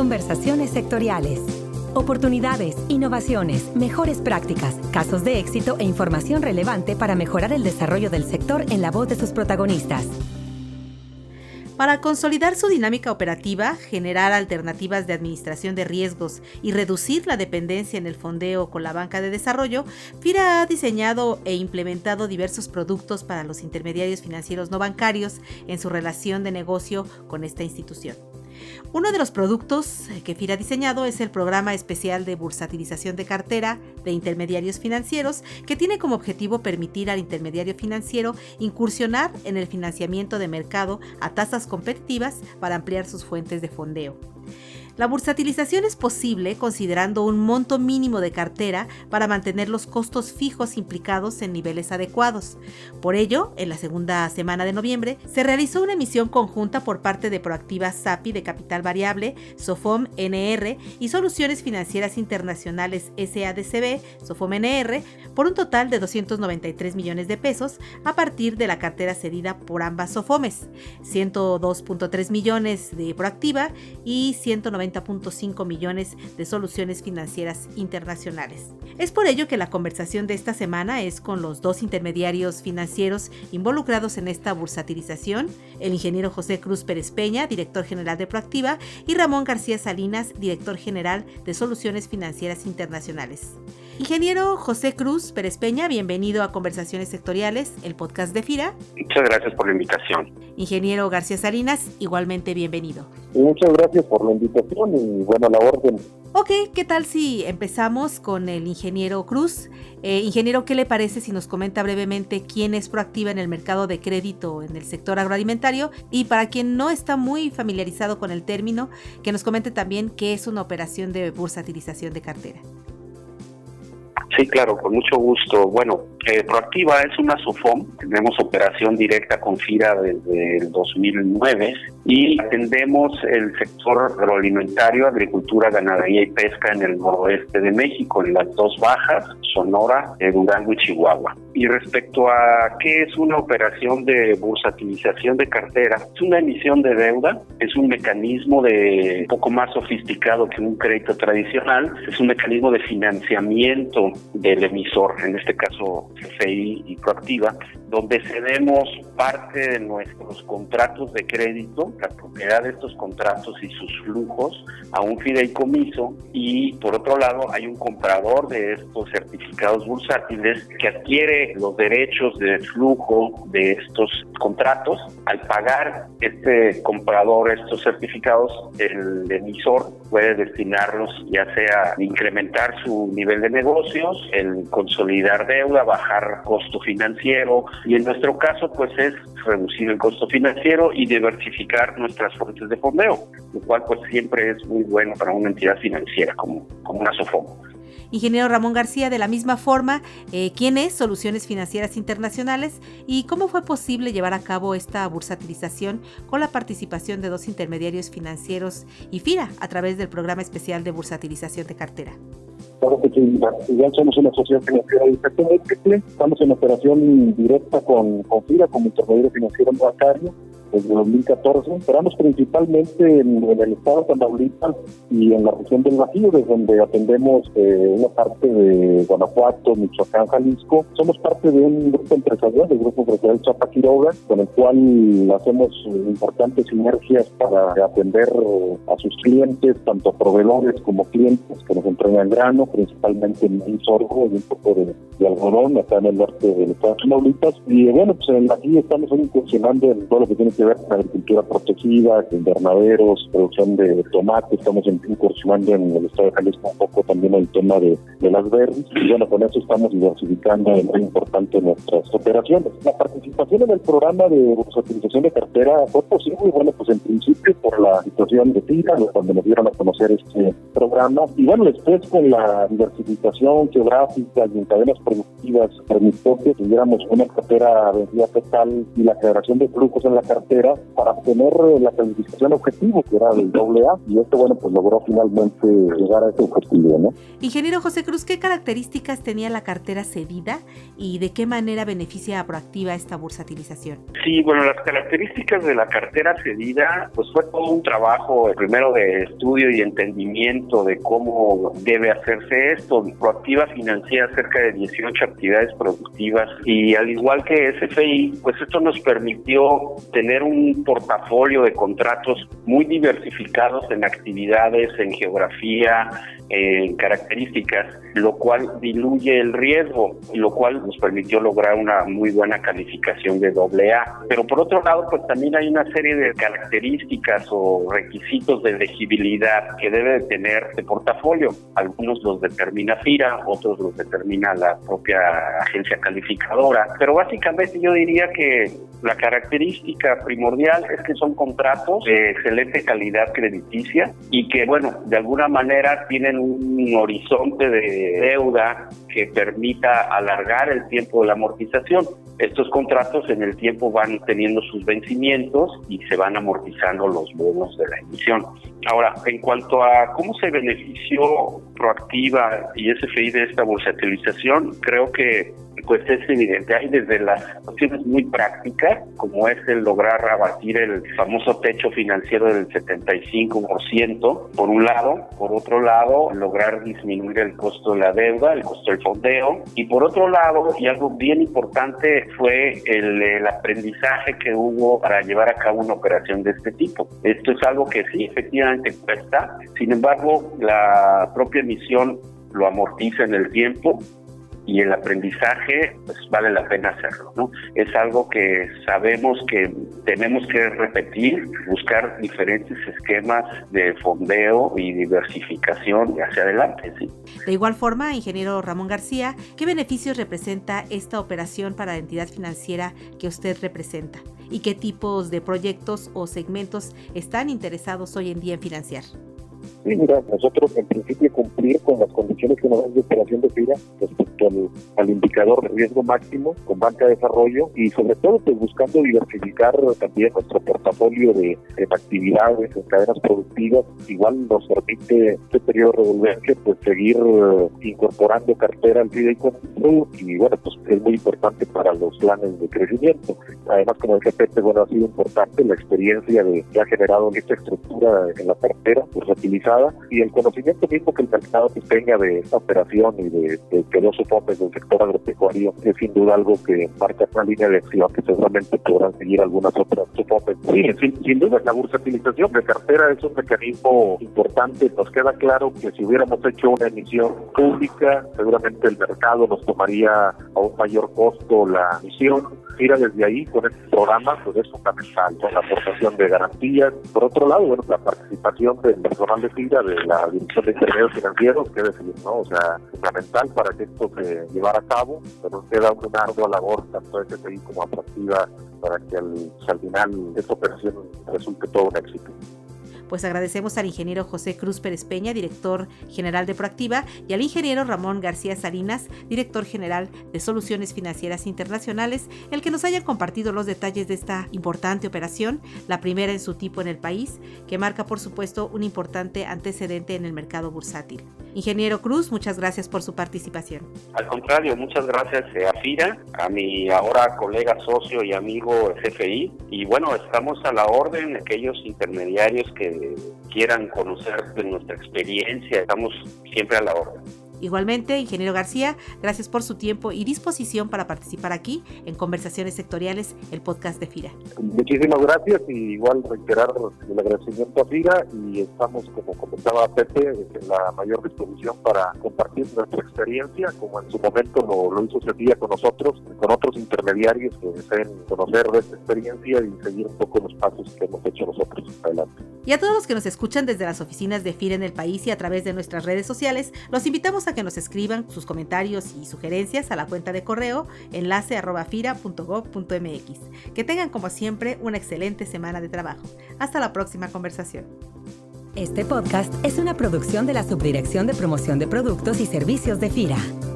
Conversaciones sectoriales. Oportunidades, innovaciones, mejores prácticas, casos de éxito e información relevante para mejorar el desarrollo del sector en la voz de sus protagonistas. Para consolidar su dinámica operativa, generar alternativas de administración de riesgos y reducir la dependencia en el fondeo con la banca de desarrollo, FIRA ha diseñado e implementado diversos productos para los intermediarios financieros no bancarios en su relación de negocio con esta institución. Uno de los productos que FIRA ha diseñado es el programa especial de bursatilización de cartera de intermediarios financieros, que tiene como objetivo permitir al intermediario financiero incursionar en el financiamiento de mercado a tasas competitivas para ampliar sus fuentes de fondeo. La bursatilización es posible considerando un monto mínimo de cartera para mantener los costos fijos implicados en niveles adecuados. Por ello, en la segunda semana de noviembre, se realizó una emisión conjunta por parte de Proactiva SAPI de Capital Variable, SOFOM NR y Soluciones Financieras Internacionales SADCB, SOFOM NR, por un total de 293 millones de pesos a partir de la cartera cedida por ambas SOFOMES, 102.3 millones de Proactiva y 190 90.5 millones de soluciones financieras internacionales. Es por ello que la conversación de esta semana es con los dos intermediarios financieros involucrados en esta bursatilización, el ingeniero José Cruz Pérez Peña, director general de Proactiva, y Ramón García Salinas, director general de Soluciones Financieras Internacionales. Ingeniero José Cruz Pérez Peña, bienvenido a Conversaciones Sectoriales, el podcast de FIRA. Muchas gracias por la invitación. Ingeniero García Salinas, igualmente bienvenido. Muchas gracias por la invitación y bueno, la orden. Ok, ¿qué tal si empezamos con el ingeniero Cruz? Eh, ingeniero, ¿qué le parece si nos comenta brevemente quién es proactiva en el mercado de crédito en el sector agroalimentario? Y para quien no está muy familiarizado con el término, que nos comente también qué es una operación de bursatilización de cartera. Sí, claro, con mucho gusto. Bueno, eh, Proactiva es una SOFOM, tenemos operación directa con FIRA desde el 2009 y atendemos el sector agroalimentario, agricultura, ganadería y pesca en el noroeste de México, en las dos bajas, Sonora, Durango y Chihuahua. Y respecto a qué es una operación de bursatilización de cartera, es una emisión de deuda, es un mecanismo de un poco más sofisticado que un crédito tradicional, es un mecanismo de financiamiento del emisor, en este caso CFI y Proactiva, donde cedemos parte de nuestros contratos de crédito, la propiedad de estos contratos y sus flujos a un fideicomiso y por otro lado hay un comprador de estos certificados bursátiles que adquiere los derechos de flujo de estos contratos. Al pagar este comprador estos certificados, el emisor puede destinarlos ya sea a incrementar su nivel de negocios, el consolidar deuda, bajar costo financiero y en nuestro caso pues es reducir el costo financiero y diversificar nuestras fuentes de fondeo, lo cual pues siempre es muy bueno para una entidad financiera como, como una SOFOM. Ingeniero Ramón García, de la misma forma, eh, ¿quién es Soluciones Financieras Internacionales y cómo fue posible llevar a cabo esta bursatilización con la participación de dos intermediarios financieros y FIRA a través del programa especial de bursatilización de cartera? Ya somos una sociedad financiera de estamos en operación directa con, con FIRA como intermediario financiero bancario desde 2014. Operamos principalmente en, el estado de Tamaulipas y en la región del Bajío, desde donde atendemos eh, una parte de Guanajuato, Michoacán, Jalisco. Somos parte de un grupo empresarial, del grupo empresarial Chapa Quiroga, con el cual hacemos importantes sinergias para atender a sus clientes, tanto proveedores como clientes que nos entregan grano, principalmente en sorgo y un poco de, algodón acá en el norte del estado de Tamaulipas. Y bueno, pues en Bajío estamos incursionando en todo lo que tiene que ver con agricultura protegida, invernaderos, producción de tomate, estamos incursionando en el estado de Jalisco un poco también el tema de, las verdes y bueno, con eso estamos diversificando de muy importante nuestras operaciones. La participación en el programa de utilización de cartera fue posible, bueno, pues en principio por la situación de TIRA, cuando nos dieron a conocer este programa, y bueno, después con la diversificación geográfica y en cadenas productivas permitió que tuviéramos una cartera vendida total y la generación de flujos en la cartera cartera para obtener la calificación objetivo, que era del doble A, y esto, bueno, pues logró finalmente llegar a ese objetivo, ¿no? Ingeniero José Cruz, ¿qué características tenía la cartera cedida y de qué manera beneficia a Proactiva esta bursatilización? Sí, bueno, las características de la cartera cedida, pues fue todo un trabajo, primero de estudio y entendimiento de cómo debe hacerse esto. Proactiva financia cerca de 18 actividades productivas y al igual que SFI, pues esto nos permitió tener un portafolio de contratos muy diversificados en actividades, en geografía, en características, lo cual diluye el riesgo, lo cual nos permitió lograr una muy buena calificación de doble A. Pero por otro lado, pues también hay una serie de características o requisitos de elegibilidad que debe de tener este portafolio. Algunos los determina FIRA, otros los determina la propia agencia calificadora. Pero básicamente yo diría que la característica primordial es que son contratos de excelente calidad crediticia y que, bueno, de alguna manera tienen un horizonte de deuda que permita alargar el tiempo de la amortización. Estos contratos en el tiempo van teniendo sus vencimientos y se van amortizando los bonos de la emisión. Ahora, en cuanto a cómo se benefició Proactiva y SFI de esta bursatilización, creo que pues es evidente. Hay desde las opciones muy prácticas, como es el lograr abatir el famoso techo financiero del 75%, por un lado. Por otro lado, lograr disminuir el costo de la deuda, el costo del fondeo. Y por otro lado, y algo bien importante, fue el, el aprendizaje que hubo para llevar a cabo una operación de este tipo. Esto es algo que sí, efectivamente cuesta. Sin embargo, la propia emisión lo amortiza en el tiempo y el aprendizaje pues vale la pena hacerlo, ¿no? Es algo que sabemos que tenemos que repetir, buscar diferentes esquemas de fondeo y diversificación hacia adelante. De igual forma, ingeniero Ramón García, ¿qué beneficios representa esta operación para la entidad financiera que usted representa? ¿Y qué tipos de proyectos o segmentos están interesados hoy en día en financiar? Sí, mira, nosotros en principio cumplir con las condiciones que nos dan de operación de FIRA respecto al, indicador de riesgo máximo con banca de desarrollo y sobre todo pues buscando diversificar también nuestro portafolio de, actividades en cadenas productivas. Igual nos permite este periodo de revolvencia pues seguir eh, incorporando cartera al fideicomiso y bueno, pues es muy importante para los planes de crecimiento. Además, como decía Pepe, bueno, ha sido importante la experiencia de que ha generado esta estructura en la cartera, pues y el conocimiento mismo que el mercado tenga de esta operación y de, que los soportes del sector agropecuario es sin duda algo que marca una línea de acción que seguramente podrán seguir algunas otras soportes. Sí, sin, duda la bursatilización de cartera es un mecanismo importante. Nos queda claro que si hubiéramos hecho una emisión pública, seguramente el mercado nos tomaría a un mayor costo la emisión. Mira, desde ahí con este programa pues es fundamental, con la aportación de garantías. Por otro lado, bueno, la participación del personal de la Dirección de Intermedios Financieros, que decir, ¿no? O sea, fundamental para que esto se llevara a cabo, pero queda un ardua labor tanto de STI como atractiva para que al, al final esta operación resulte todo un éxito pues agradecemos al ingeniero José Cruz Pérez Peña, director general de Proactiva, y al ingeniero Ramón García Salinas, director general de Soluciones Financieras Internacionales, el que nos hayan compartido los detalles de esta importante operación, la primera en su tipo en el país, que marca por supuesto un importante antecedente en el mercado bursátil. Ingeniero Cruz, muchas gracias por su participación. Al contrario, muchas gracias eh, a FIRA, a mi ahora colega socio y amigo CFI, y bueno, estamos a la orden, aquellos intermediarios que quieran conocer de nuestra experiencia, estamos siempre a la orden. Igualmente, ingeniero García, gracias por su tiempo y disposición para participar aquí en Conversaciones Sectoriales, el podcast de FIRA. Muchísimas gracias y igual reiterar el agradecimiento a FIRA y estamos, como comentaba Pepe, en la mayor disposición para compartir nuestra experiencia, como en su momento lo, lo hizo Sofía con nosotros, con otros intermediarios que deseen conocer de esta experiencia y seguir un poco los pasos que hemos hecho nosotros adelante. Y a todos los que nos escuchan desde las oficinas de FIRA en el país y a través de nuestras redes sociales, los invitamos a que nos escriban sus comentarios y sugerencias a la cuenta de correo enlace Que tengan como siempre una excelente semana de trabajo. Hasta la próxima conversación. Este podcast es una producción de la Subdirección de Promoción de Productos y Servicios de FIRA.